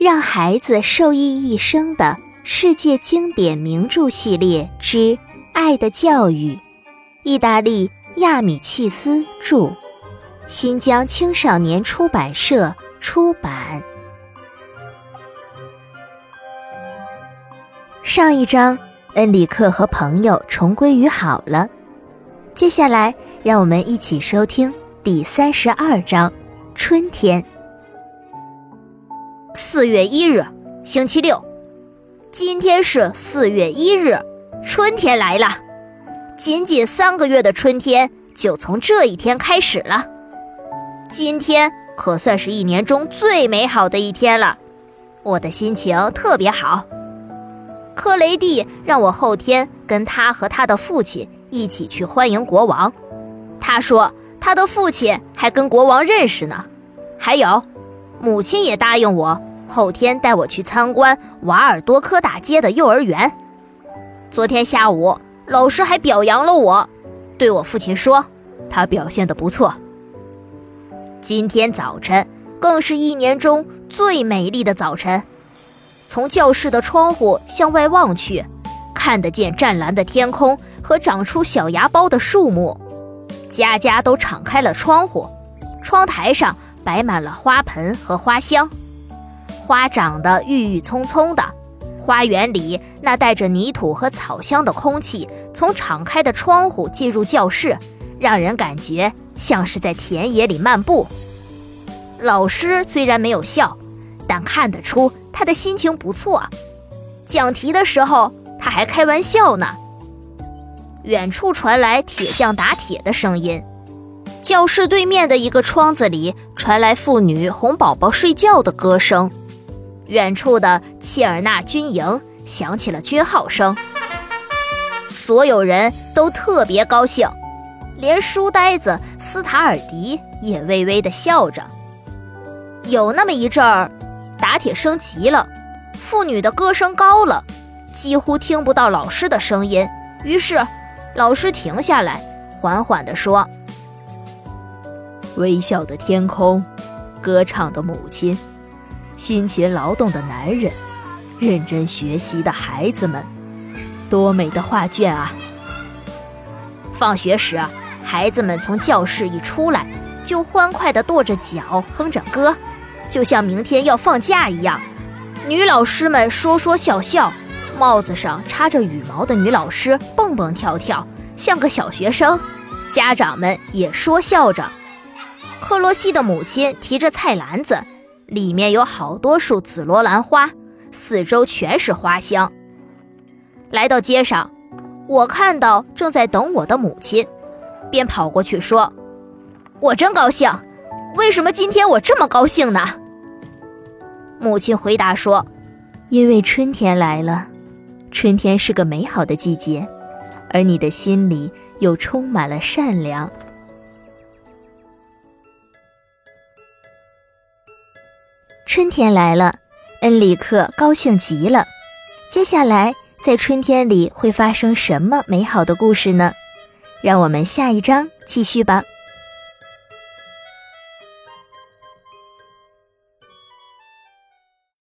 让孩子受益一生的世界经典名著系列之《爱的教育》，意大利亚米契斯著，新疆青少年出版社出版。上一章，恩里克和朋友重归于好了。接下来，让我们一起收听第三十二章：春天。四月一日，星期六。今天是四月一日，春天来了。仅仅三个月的春天就从这一天开始了。今天可算是一年中最美好的一天了，我的心情特别好。克雷蒂让我后天跟他和他的父亲一起去欢迎国王。他说他的父亲还跟国王认识呢。还有，母亲也答应我。后天带我去参观瓦尔多科大街的幼儿园。昨天下午，老师还表扬了我，对我父亲说，他表现得不错。今天早晨更是一年中最美丽的早晨。从教室的窗户向外望去，看得见湛蓝的天空和长出小芽苞的树木，家家都敞开了窗户，窗台上摆满了花盆和花香。花长得郁郁葱葱的，花园里那带着泥土和草香的空气从敞开的窗户进入教室，让人感觉像是在田野里漫步。老师虽然没有笑，但看得出他的心情不错。讲题的时候他还开玩笑呢。远处传来铁匠打铁的声音，教室对面的一个窗子里传来妇女哄宝宝睡觉的歌声。远处的切尔纳军营响起了军号声，所有人都特别高兴，连书呆子斯塔尔迪也微微的笑着。有那么一阵儿，打铁声急了，妇女的歌声高了，几乎听不到老师的声音。于是，老师停下来，缓缓地说：“微笑的天空，歌唱的母亲。”辛勤劳动的男人，认真学习的孩子们，多美的画卷啊！放学时，孩子们从教室一出来，就欢快地跺着脚，哼着歌，就像明天要放假一样。女老师们说说笑笑，帽子上插着羽毛的女老师蹦蹦跳跳，像个小学生。家长们也说笑着。克罗西的母亲提着菜篮子。里面有好多束紫罗兰花，四周全是花香。来到街上，我看到正在等我的母亲，便跑过去说：“我真高兴，为什么今天我这么高兴呢？”母亲回答说：“因为春天来了，春天是个美好的季节，而你的心里又充满了善良。”春天来了，恩里克高兴极了。接下来，在春天里会发生什么美好的故事呢？让我们下一章继续吧。